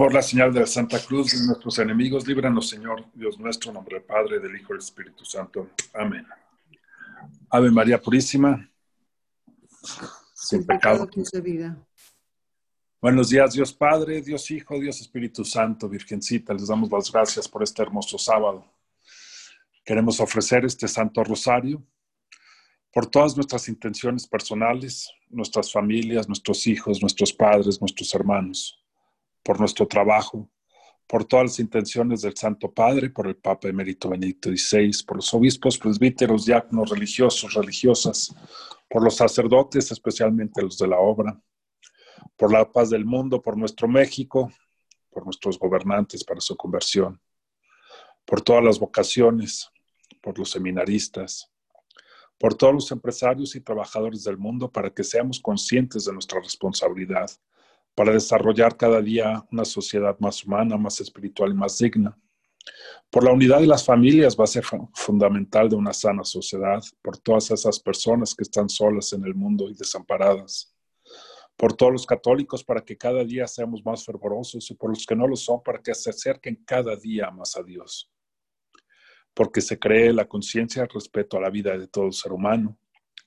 Por la señal de la Santa Cruz de nuestros enemigos, líbranos, Señor, Dios nuestro, en nombre del Padre, del Hijo y del Espíritu Santo. Amén. Ave María Purísima, sin pecado concebida. Buenos días, Dios Padre, Dios Hijo, Dios Espíritu Santo, Virgencita. Les damos las gracias por este hermoso sábado. Queremos ofrecer este Santo Rosario por todas nuestras intenciones personales, nuestras familias, nuestros hijos, nuestros padres, nuestros hermanos, por nuestro trabajo, por todas las intenciones del Santo Padre, por el Papa Emérito Benedicto XVI, por los obispos, presbíteros, diáconos, religiosos, religiosas, por los sacerdotes, especialmente los de la obra, por la paz del mundo, por nuestro México, por nuestros gobernantes para su conversión, por todas las vocaciones, por los seminaristas, por todos los empresarios y trabajadores del mundo para que seamos conscientes de nuestra responsabilidad, para desarrollar cada día una sociedad más humana, más espiritual y más digna. Por la unidad de las familias, va a ser fundamental de una sana sociedad, por todas esas personas que están solas en el mundo y desamparadas. Por todos los católicos, para que cada día seamos más fervorosos, y por los que no lo son, para que se acerquen cada día más a Dios porque se cree la conciencia respeto a la vida de todo ser humano,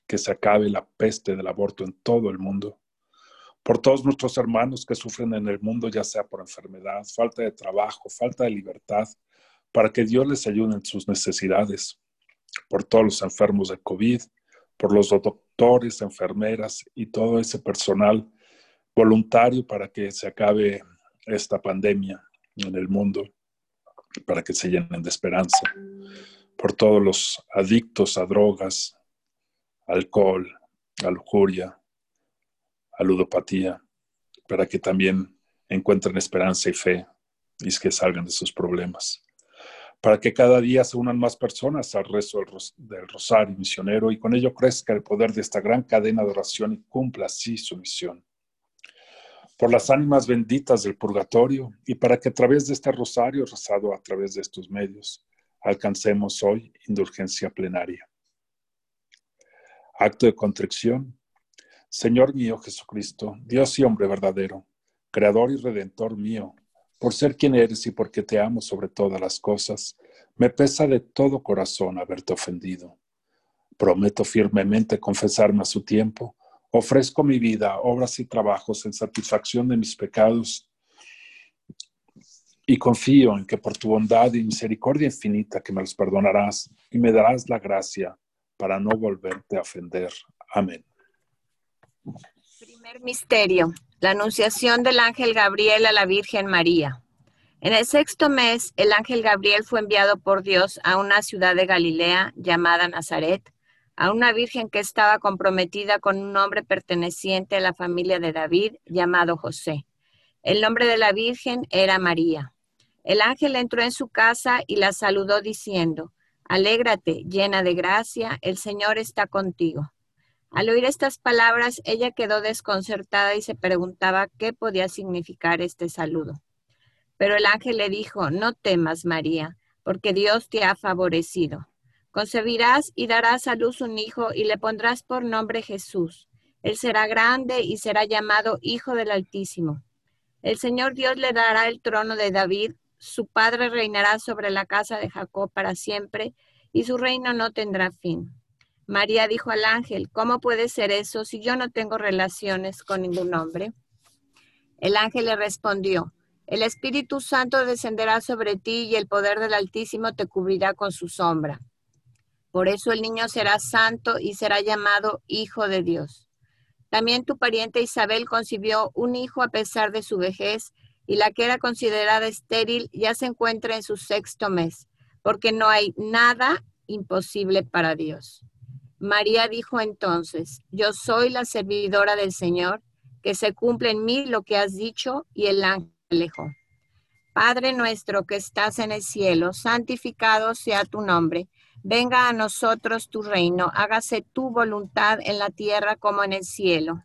que se acabe la peste del aborto en todo el mundo. Por todos nuestros hermanos que sufren en el mundo, ya sea por enfermedad, falta de trabajo, falta de libertad, para que Dios les ayude en sus necesidades. Por todos los enfermos de COVID, por los doctores, enfermeras y todo ese personal voluntario para que se acabe esta pandemia en el mundo para que se llenen de esperanza, por todos los adictos a drogas, alcohol, a lujuria, a ludopatía, para que también encuentren esperanza y fe y que salgan de sus problemas. Para que cada día se unan más personas al rezo del rosario misionero y con ello crezca el poder de esta gran cadena de oración y cumpla así su misión por las ánimas benditas del purgatorio y para que a través de este rosario rezado a través de estos medios alcancemos hoy indulgencia plenaria. Acto de contrición. Señor mío Jesucristo, Dios y hombre verdadero, Creador y Redentor mío, por ser quien eres y porque te amo sobre todas las cosas, me pesa de todo corazón haberte ofendido. Prometo firmemente confesarme a su tiempo Ofrezco mi vida, obras y trabajos en satisfacción de mis pecados y confío en que por tu bondad y misericordia infinita que me los perdonarás y me darás la gracia para no volverte a ofender. Amén. Primer misterio, la anunciación del ángel Gabriel a la Virgen María. En el sexto mes, el ángel Gabriel fue enviado por Dios a una ciudad de Galilea llamada Nazaret a una virgen que estaba comprometida con un hombre perteneciente a la familia de David llamado José. El nombre de la virgen era María. El ángel entró en su casa y la saludó diciendo, Alégrate, llena de gracia, el Señor está contigo. Al oír estas palabras, ella quedó desconcertada y se preguntaba qué podía significar este saludo. Pero el ángel le dijo, No temas, María, porque Dios te ha favorecido. Concebirás y darás a luz un hijo y le pondrás por nombre Jesús. Él será grande y será llamado Hijo del Altísimo. El Señor Dios le dará el trono de David, su padre reinará sobre la casa de Jacob para siempre, y su reino no tendrá fin. María dijo al ángel, ¿cómo puede ser eso si yo no tengo relaciones con ningún hombre? El ángel le respondió, el Espíritu Santo descenderá sobre ti y el poder del Altísimo te cubrirá con su sombra. Por eso el niño será santo y será llamado Hijo de Dios. También tu pariente Isabel concibió un hijo a pesar de su vejez, y la que era considerada estéril ya se encuentra en su sexto mes, porque no hay nada imposible para Dios. María dijo entonces, yo soy la servidora del Señor, que se cumple en mí lo que has dicho, y el ángel alejó. Padre nuestro que estás en el cielo, santificado sea tu nombre Venga a nosotros tu reino, hágase tu voluntad en la tierra como en el cielo.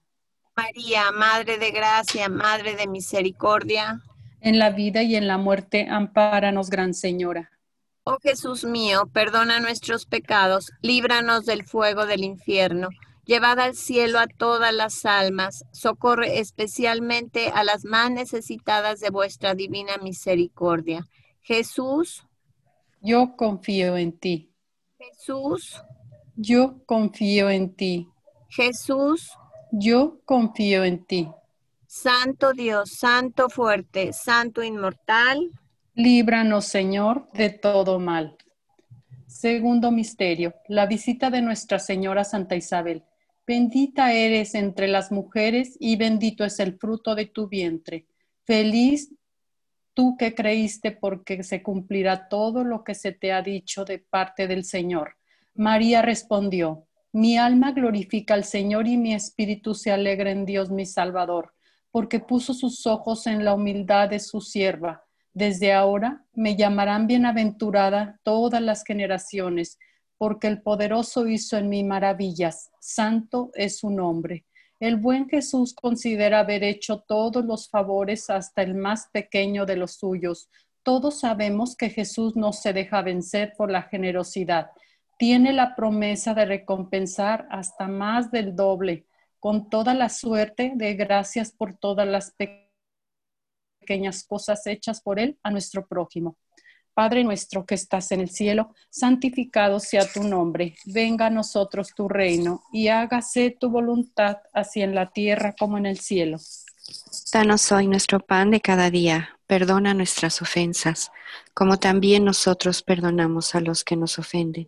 María, Madre de Gracia, Madre de Misericordia. En la vida y en la muerte, ampáranos, Gran Señora. Oh Jesús mío, perdona nuestros pecados, líbranos del fuego del infierno Llevad al cielo a todas las almas, socorre especialmente a las más necesitadas de vuestra divina misericordia. Jesús, yo confío en ti. Jesús, yo confío en ti. Jesús, yo confío en ti. Santo Dios, Santo fuerte, Santo inmortal, líbranos Señor de todo mal. Segundo misterio, la visita de Nuestra Señora Santa Isabel. Bendita eres entre las mujeres y bendito es el fruto de tu vientre. Feliz tú que creíste porque se cumplirá todo lo que se te ha dicho de parte del Señor. María respondió, mi alma glorifica al Señor y mi espíritu se alegra en Dios mi Salvador, porque puso sus ojos en la humildad de su sierva. Desde ahora me llamarán bienaventurada todas las generaciones porque el poderoso hizo en mí maravillas. Santo es su nombre. El buen Jesús considera haber hecho todos los favores hasta el más pequeño de los suyos. Todos sabemos que Jesús no se deja vencer por la generosidad. Tiene la promesa de recompensar hasta más del doble, con toda la suerte de gracias por todas las pequeñas cosas hechas por Él a nuestro prójimo. Padre nuestro que estás en el cielo, santificado sea tu nombre, venga a nosotros tu reino y hágase tu voluntad, así en la tierra como en el cielo. Danos hoy nuestro pan de cada día, perdona nuestras ofensas, como también nosotros perdonamos a los que nos ofenden,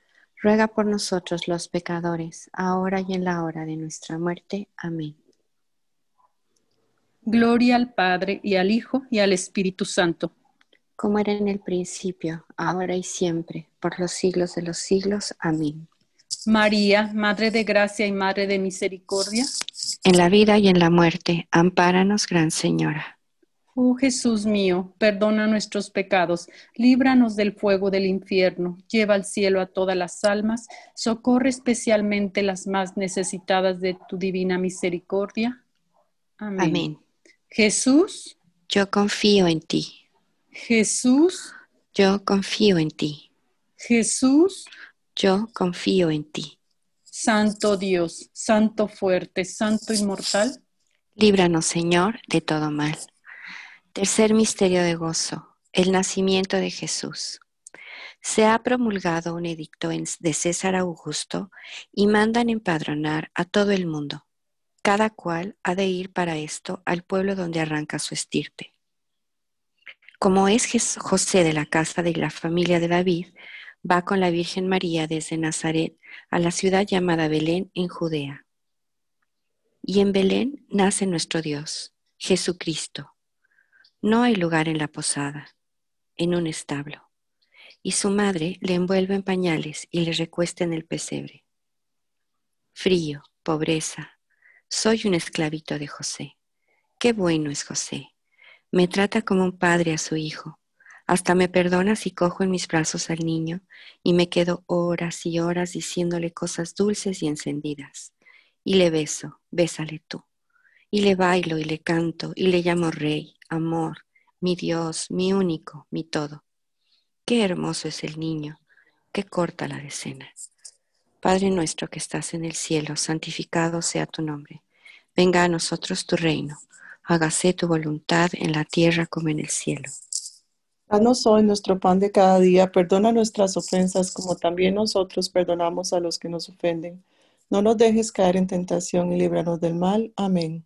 ruega por nosotros los pecadores, ahora y en la hora de nuestra muerte. Amén. Gloria al Padre y al Hijo y al Espíritu Santo. Como era en el principio, ahora y siempre, por los siglos de los siglos. Amén. María, Madre de Gracia y Madre de Misericordia. En la vida y en la muerte, ampáranos, Gran Señora. Oh Jesús mío, perdona nuestros pecados, líbranos del fuego del infierno, lleva al cielo a todas las almas, socorre especialmente las más necesitadas de tu divina misericordia. Amén. Amén. Jesús, yo confío en ti. Jesús, yo confío en ti. Jesús, yo confío en ti. Santo Dios, Santo fuerte, Santo inmortal, líbranos Señor de todo mal. Tercer misterio de gozo, el nacimiento de Jesús. Se ha promulgado un edicto de César Augusto y mandan empadronar a todo el mundo. Cada cual ha de ir para esto al pueblo donde arranca su estirpe. Como es José de la casa de la familia de David, va con la Virgen María desde Nazaret a la ciudad llamada Belén en Judea. Y en Belén nace nuestro Dios Jesucristo. No hay lugar en la posada, en un establo. Y su madre le envuelve en pañales y le recuesta en el pesebre. Frío, pobreza, soy un esclavito de José. Qué bueno es José. Me trata como un padre a su hijo. Hasta me perdona si cojo en mis brazos al niño y me quedo horas y horas diciéndole cosas dulces y encendidas. Y le beso, bésale tú. Y le bailo y le canto y le llamo rey, amor, mi Dios, mi único, mi todo. Qué hermoso es el niño, qué corta la decena. Padre nuestro que estás en el cielo, santificado sea tu nombre. Venga a nosotros tu reino hágase tu voluntad en la tierra como en el cielo. Danos hoy nuestro pan de cada día, perdona nuestras ofensas como también nosotros perdonamos a los que nos ofenden. No nos dejes caer en tentación y líbranos del mal. Amén.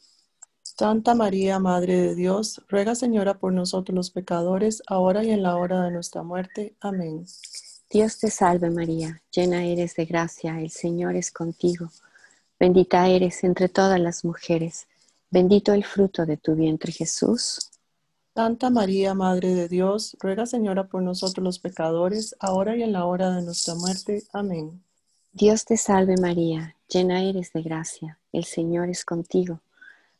Santa María, Madre de Dios, ruega Señora por nosotros los pecadores, ahora y en la hora de nuestra muerte. Amén. Dios te salve María, llena eres de gracia, el Señor es contigo Bendita eres entre todas las mujeres, bendito el fruto de tu vientre Jesús. Santa María, Madre de Dios, ruega Señora por nosotros los pecadores, ahora y en la hora de nuestra muerte. Amén. Dios te salve María, llena eres de gracia, el Señor es contigo.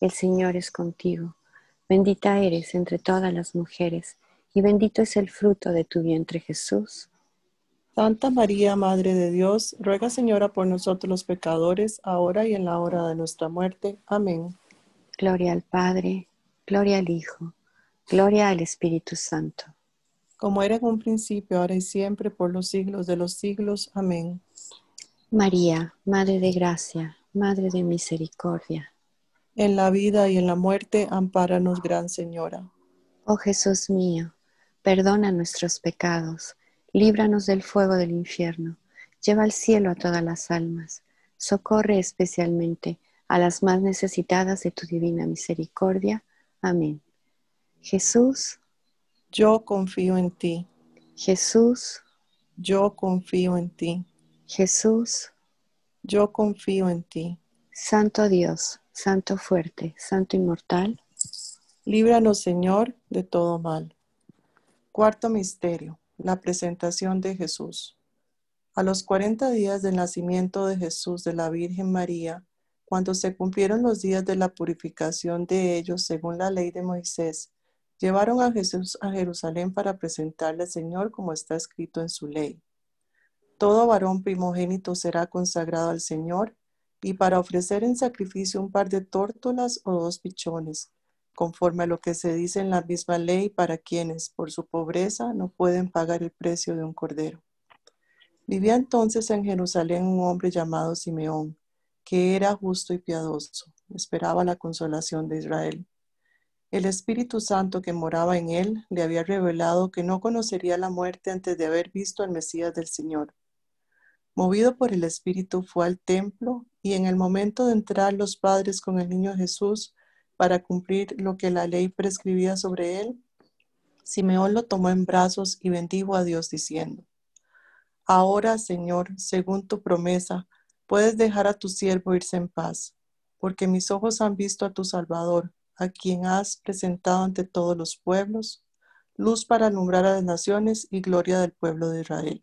el Señor es contigo. Bendita eres entre todas las mujeres, y bendito es el fruto de tu vientre Jesús. Santa María, Madre de Dios, ruega Señora por nosotros los pecadores, ahora y en la hora de nuestra muerte. Amén. Gloria al Padre, gloria al Hijo Gloria al Espíritu Santo. Como era en un principio, ahora y siempre, por los siglos de los siglos. Amén. María, Madre de Gracia, Madre de Misericordia. En la vida y en la muerte, ampáranos, Gran Señora. Oh Jesús mío, perdona nuestros pecados, líbranos del fuego del infierno, lleva al cielo a todas las almas, socorre especialmente a las más necesitadas de tu divina misericordia. Amén. Jesús, yo confío en ti. Jesús, yo confío en ti. Jesús, yo confío en ti. Santo Dios, Santo fuerte, Santo inmortal, líbranos Señor de todo mal. Cuarto misterio, la presentación de Jesús. A los cuarenta días del nacimiento de Jesús de la Virgen María, Cuando se cumplieron los días de la purificación de ellos según la ley de Moisés, llevaron a Jesús a Jerusalén para presentarle al Señor como está escrito en su ley. Todo varón primogénito será consagrado al Señor y para ofrecer en sacrificio un par de tórtolas o dos pichones, conforme a lo que se dice en la misma ley para quienes, por su pobreza, no pueden pagar el precio de un cordero. Vivía entonces en Jerusalén un hombre llamado Simeón que era justo y piadoso, esperaba la consolación de Israel. El Espíritu Santo que moraba en él le había revelado que no conocería la muerte antes de haber visto al Mesías del Señor. Movido por el Espíritu fue al templo y en el momento de entrar los padres con el niño Jesús para cumplir lo que la ley prescribía sobre él, Simeón lo tomó en brazos y bendijo a Dios diciendo, Ahora, Señor, según tu promesa, Puedes dejar a tu siervo irse en paz, porque mis ojos han visto a tu Salvador, a quien has presentado ante todos los pueblos, luz para alumbrar a las naciones y gloria del pueblo de Israel.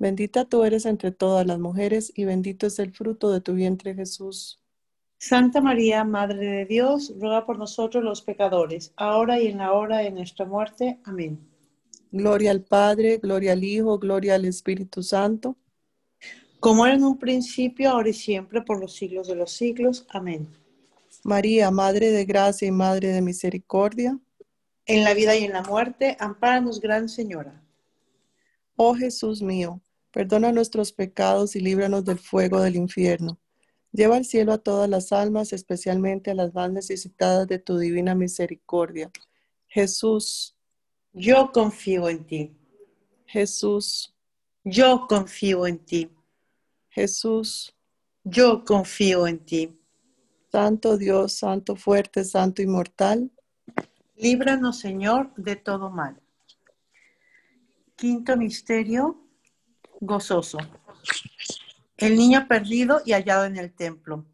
Bendita tú eres entre todas las mujeres y bendito es el fruto de tu vientre Jesús. Santa María, Madre de Dios, ruega por nosotros los pecadores, ahora y en la hora de nuestra muerte. Amén. Gloria al Padre, gloria al Hijo, gloria al Espíritu Santo. Como era en un principio, ahora y siempre, por los siglos de los siglos. Amén. María, Madre de Gracia y Madre de Misericordia. En la vida y en la muerte, ampáranos, Gran Señora. Oh Jesús mío, perdona nuestros pecados y líbranos del fuego del infierno. Lleva al cielo a todas las almas, especialmente a las más necesitadas de tu divina misericordia. Jesús, yo confío en ti. Jesús. Yo confío en ti. Jesús. Yo confío en ti. Santo Dios, Santo fuerte, Santo inmortal. Líbranos, Señor, de todo mal. Quinto misterio gozoso. El niño perdido y hallado en el templo.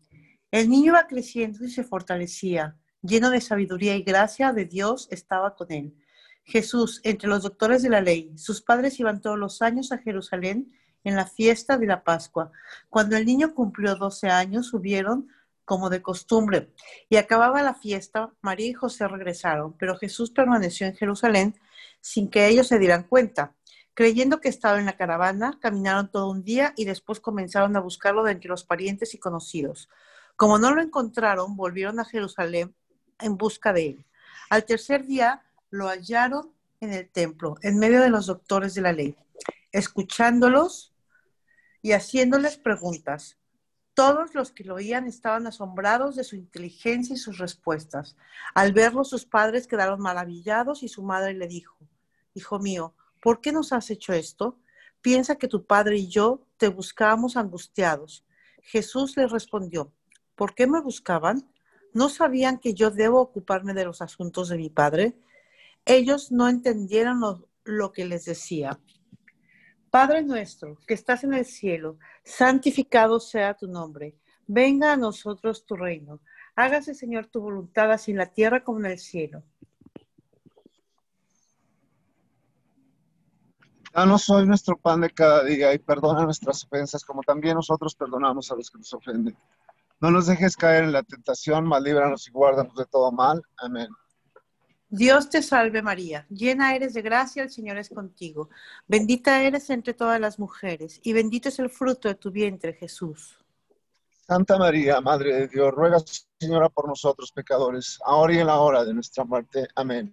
El niño iba creciendo y se fortalecía, lleno de sabiduría y gracia de Dios estaba con él. Jesús, entre los doctores de la ley, sus padres iban todos los años a Jerusalén en la fiesta de la Pascua. Cuando el niño cumplió 12 años, subieron como de costumbre. Y acababa la fiesta, María y José regresaron, pero Jesús permaneció en Jerusalén sin que ellos se dieran cuenta. Creyendo que estaba en la caravana, caminaron todo un día y después comenzaron a buscarlo de entre los parientes y conocidos. Como no lo encontraron, volvieron a Jerusalén en busca de él. Al tercer día lo hallaron en el templo, en medio de los doctores de la ley, escuchándolos y haciéndoles preguntas. Todos los que lo oían estaban asombrados de su inteligencia y sus respuestas. Al verlo, sus padres quedaron maravillados y su madre le dijo, Hijo mío, ¿por qué nos has hecho esto? Piensa que tu padre y yo te buscábamos angustiados. Jesús le respondió, ¿por qué me buscaban? ¿No sabían que yo debo ocuparme de los asuntos de mi padre? Ellos no entendieron lo, lo que les decía. Padre nuestro, que estás en el cielo, santificado sea tu nombre. Venga a nosotros tu reino. Hágase, Señor, tu voluntad así en la tierra como en el cielo. Danos hoy nuestro pan de cada día y perdona nuestras ofensas como también nosotros perdonamos a los que nos ofenden. No nos dejes caer en la tentación, mas líbranos y guárdanos de todo mal. Amén. Dios te salve María, llena eres de gracia, el Señor es contigo. Bendita eres entre todas las mujeres y bendito es el fruto de tu vientre, Jesús. Santa María, Madre de Dios, ruega, Señora, por nosotros pecadores, ahora y en la hora de nuestra muerte. Amén.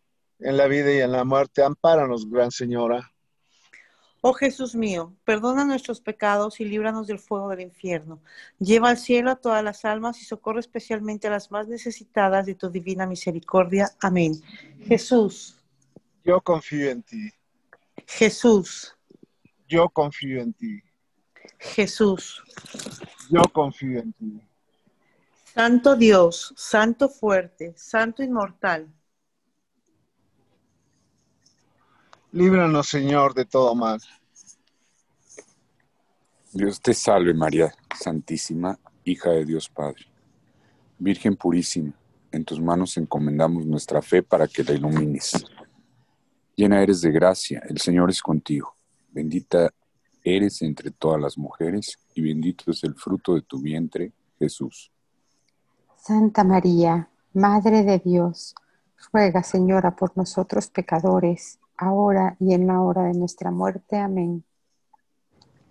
En la vida y en la muerte, ampáranos, Gran Señora. Oh Jesús mío, perdona nuestros pecados y líbranos del fuego del infierno. Lleva al cielo a todas las almas y socorre especialmente a las más necesitadas de tu divina misericordia. Amén. Jesús, Yo confío en ti. Jesús, Yo confío en ti. Jesús. Yo confío en ti. Santo Dios, Santo fuerte, Santo inmortal. Líbranos, Señor, de todo mal. Dios te salve María Santísima, hija de Dios Padre. Virgen purísima, en tus manos encomendamos nuestra fe para que la ilumines. Llena eres de gracia, el Señor es contigo. Bendita eres entre todas las mujeres y bendito es el fruto de tu vientre, Jesús. Santa María, Madre de Dios, ruega, Señora, por nosotros pecadores, ahora y en la hora de nuestra muerte. Amén.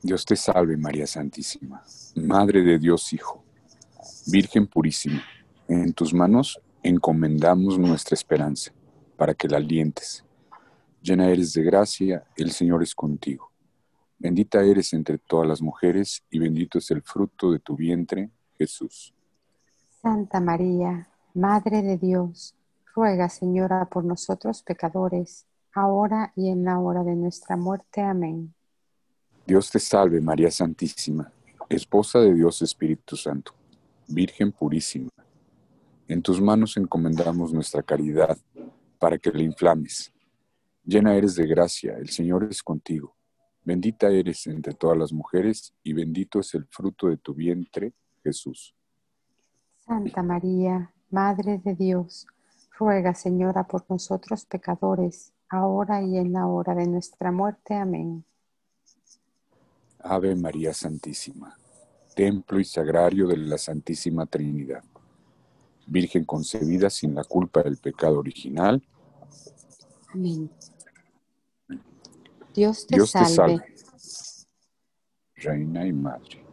Dios te salve María Santísima, Madre de Dios Hijo, Virgen purísima, en tus manos encomendamos nuestra esperanza, para que la alientes. Llena eres de gracia, el Señor es contigo. Bendita eres entre todas las mujeres y bendito es el fruto de tu vientre, Jesús. Santa María, Madre de Dios, ruega, Señora, por nosotros pecadores, ahora y en la hora de nuestra muerte. Amén. Dios te salve María Santísima, Esposa de Dios Espíritu Santo, Virgen purísima. En tus manos encomendamos nuestra caridad para que la inflames. Llena eres de gracia, el Señor es contigo. Bendita eres entre todas las mujeres y bendito es el fruto de tu vientre, Jesús. Santa María, Madre de Dios, ruega, Señora, por nosotros pecadores, ahora y en la hora de nuestra muerte. Amén. Ave María Santísima, templo y sagrario de la Santísima Trinidad, Virgen concebida sin la culpa del pecado original. Amén. Dios te, Dios te salve. salve, Reina y Madre.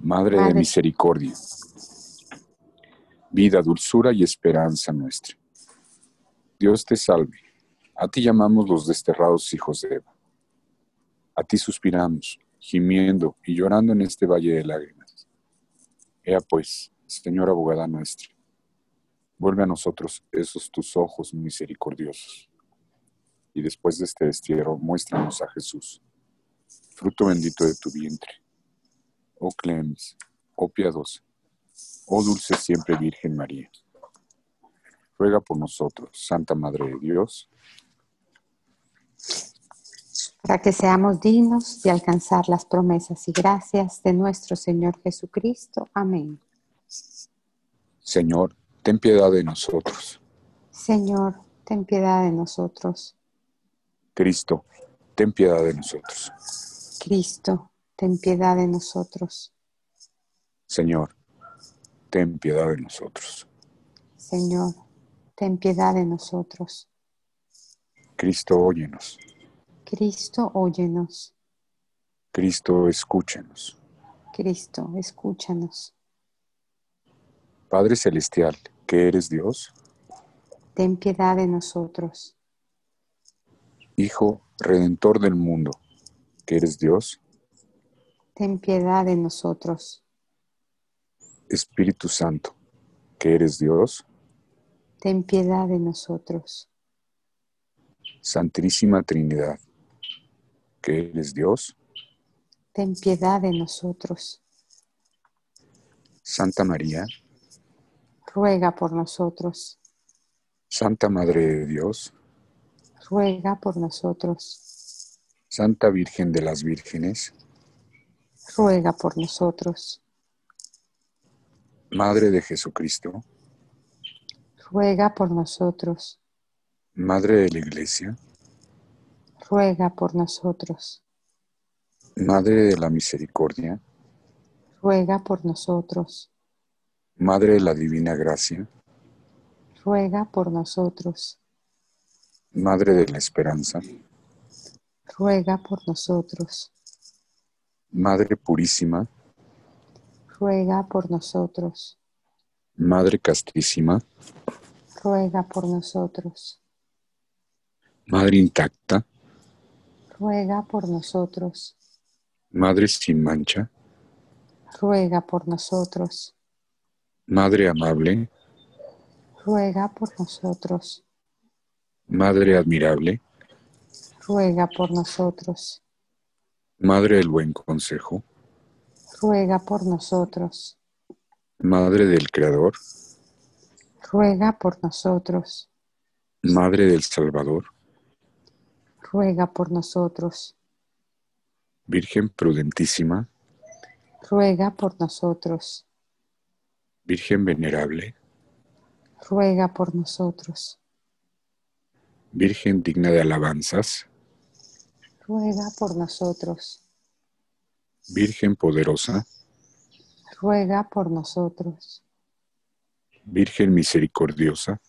Madre de misericordia, vida, dulzura y esperanza nuestra. Dios te salve. A ti llamamos los desterrados hijos de Eva. A ti suspiramos, gimiendo y llorando en este valle de lágrimas. Ea pues, Señora abogada nuestra, vuelve a nosotros esos tus ojos misericordiosos. Y después de este destierro, muéstranos a Jesús, fruto bendito de tu vientre. Oh clemes, oh piadosa, oh dulce siempre Virgen María. Ruega por nosotros, Santa Madre de Dios, para que seamos dignos de alcanzar las promesas y gracias de nuestro Señor Jesucristo. Amén. Señor, ten piedad de nosotros. Señor, ten piedad de nosotros. Cristo, ten piedad de nosotros. Cristo, ten piedad de nosotros. Señor, ten piedad de nosotros. Señor, ten piedad de nosotros. Cristo, óyenos. Cristo, óyenos. Cristo, escúchanos. Cristo, escúchanos. Padre Celestial, que eres Dios, Ten piedad de nosotros. Hijo Redentor del mundo, que eres Dios, Ten piedad de nosotros. Espíritu Santo, que eres Dios, Ten piedad de nosotros. Santísima Trinidad, que eres Dios, Ten piedad de nosotros. Santa María, Ruega por nosotros. Santa Madre de Dios, Ruega por nosotros. Santa Virgen de las Vírgenes, Ruega por nosotros. Madre de Jesucristo, Ruega por nosotros. Madre de la Iglesia, Ruega por nosotros. Madre de la Misericordia, Ruega por nosotros. Madre de la Divina Gracia, Ruega por nosotros. Madre de la Esperanza, Ruega por nosotros. Madre Purísima, Ruega por nosotros. Madre Castísima, Ruega por nosotros. Madre Intacta, Ruega por nosotros. Madre Sin Mancha, Ruega por nosotros. Madre Amable, Ruega por nosotros. Madre Admirable, Ruega por nosotros. Madre del Buen Consejo, Ruega por nosotros. Madre del Creador, Ruega por nosotros. Madre del Salvador, ruega por nosotros. Virgen prudentísima, ruega por nosotros. Virgen venerable, ruega por nosotros. Virgen digna de alabanzas, ruega por nosotros. Virgen poderosa, ruega por nosotros. Virgen misericordiosa,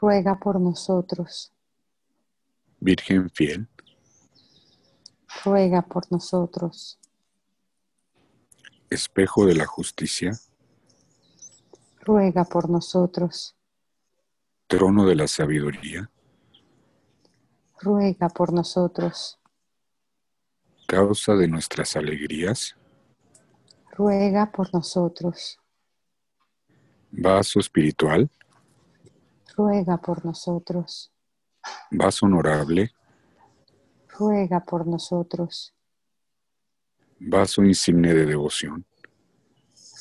ruega por nosotros. Virgen fiel, ruega por nosotros. Espejo de la justicia, ruega por nosotros. Trono de la sabiduría, ruega por nosotros. Causa de nuestras alegrías, ruega por nosotros. Vaso espiritual, ruega por nosotros. Vaso honorable, ruega por nosotros. Vaso insigne de devoción,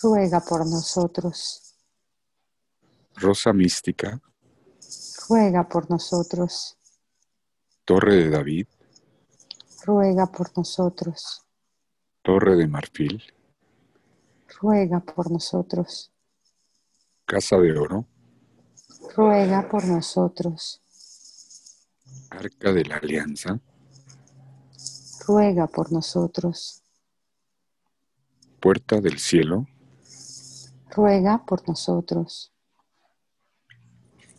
ruega por nosotros. Rosa mística, ruega por nosotros. Torre de David, ruega por nosotros. Torre de marfil, ruega por nosotros. Casa de oro, ruega por nosotros. Arca de la alianza, ruega por nosotros. Puerta del cielo, ruega por nosotros.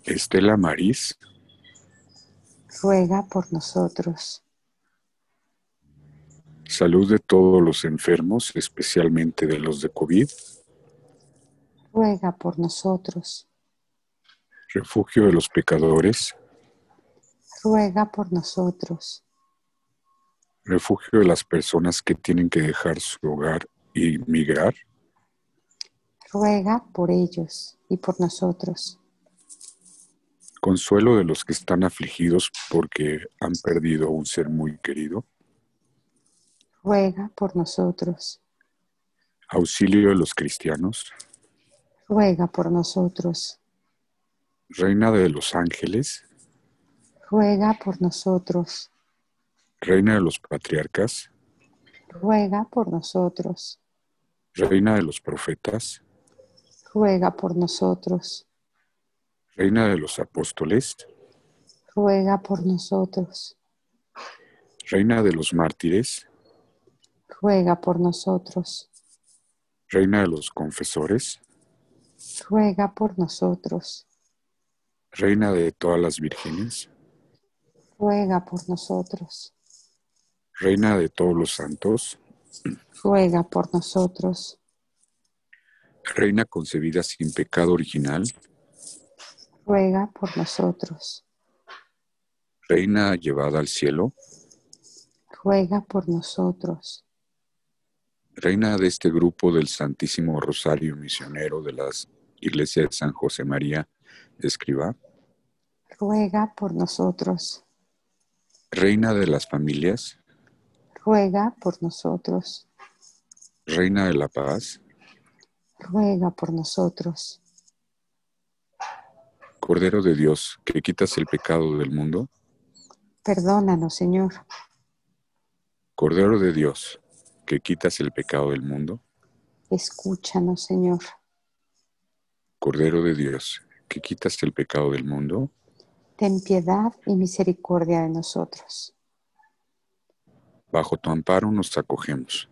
Estela Maris, ruega por nosotros. Salud de todos los enfermos, especialmente de los de COVID. Ruega por nosotros. Refugio de los pecadores. Ruega por nosotros. Refugio de las personas que tienen que dejar su hogar y migrar. Ruega por ellos y por nosotros. Consuelo de los que están afligidos porque han perdido a un ser muy querido. Ruega por nosotros. Auxilio de los cristianos. Ruega por nosotros. Reina de los ángeles. Ruega por nosotros. Reina de los patriarcas. Ruega por nosotros. Reina de los profetas. Ruega por nosotros. Reina de los apóstoles. Ruega por nosotros. Reina de los mártires. Ruega por nosotros. Reina de los confesores. Ruega por nosotros. Reina de todas las vírgenes. Ruega por nosotros. Reina de todos los santos. Ruega por nosotros. Reina concebida sin pecado original. Ruega por nosotros. Reina llevada al cielo. Ruega por nosotros. Reina de este grupo del Santísimo Rosario Misionero de las Iglesias de San José María Escriba. Ruega por nosotros. Reina de las familias. Ruega por nosotros. Reina de la paz. Ruega por nosotros. Cordero de Dios, que quitas el pecado del mundo. Perdónanos, Señor. Cordero de Dios, que quitas el pecado del mundo. Escúchanos, Señor. Cordero de Dios, que quitas el pecado del mundo. Ten piedad y misericordia de nosotros. Bajo tu amparo nos acogemos.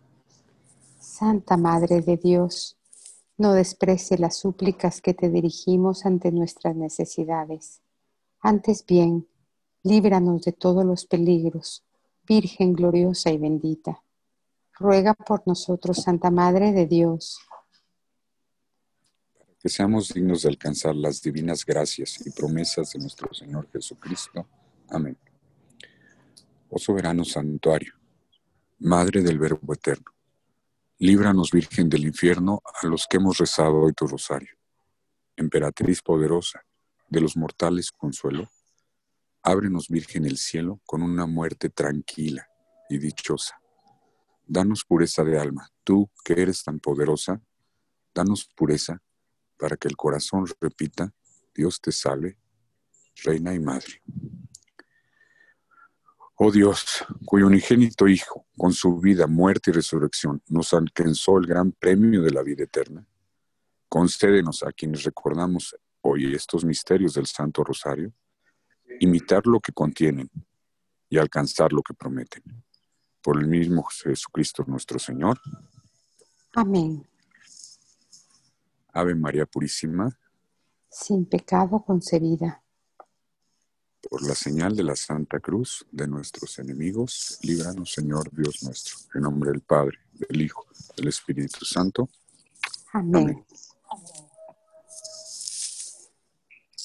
Santa Madre de Dios, no desprecie las súplicas que te dirigimos ante nuestras necesidades. Antes bien, líbranos de todos los peligros, Virgen gloriosa y bendita. Ruega por nosotros, Santa Madre de Dios. Que seamos dignos de alcanzar las divinas gracias y promesas de nuestro Señor Jesucristo. Amén. Oh soberano santuario, Madre del Verbo Eterno, líbranos, Virgen del infierno, a los que hemos rezado hoy tu rosario. Emperatriz poderosa, de los mortales consuelo, ábrenos, Virgen, el cielo con una muerte tranquila y dichosa. Danos pureza de alma, tú que eres tan poderosa, danos pureza para que el corazón repita, Dios te salve, Reina y Madre. Oh Dios, cuyo unigénito Hijo, con su vida, muerte y resurrección, nos alcanzó el gran premio de la vida eterna, concédenos a quienes recordamos hoy estos misterios del Santo Rosario, imitar lo que contienen y alcanzar lo que prometen. Por el mismo Jesucristo nuestro Señor. Amén. Ave María Purísima. Sin pecado concebida. Por la señal de la Santa Cruz de nuestros enemigos, líbranos, Señor Dios nuestro. En nombre del Padre, del Hijo, del Espíritu Santo. Amén. Amén.